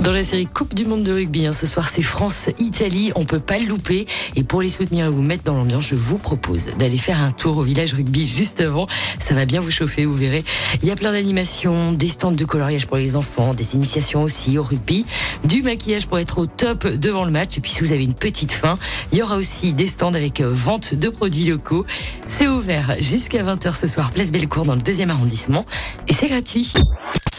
Dans la série Coupe du Monde de rugby, hein, ce soir c'est France-Italie, on peut pas le louper. Et pour les soutenir et vous mettre dans l'ambiance, je vous propose d'aller faire un tour au village rugby juste avant. Ça va bien vous chauffer, vous verrez. Il y a plein d'animations, des stands de coloriage pour les enfants, des initiations aussi au rugby, du maquillage pour être au top devant le match. Et puis si vous avez une petite faim, il y aura aussi des stands avec euh, vente de produits locaux. C'est ouvert jusqu'à 20h ce soir, place Bellecour dans le deuxième arrondissement. Et c'est gratuit.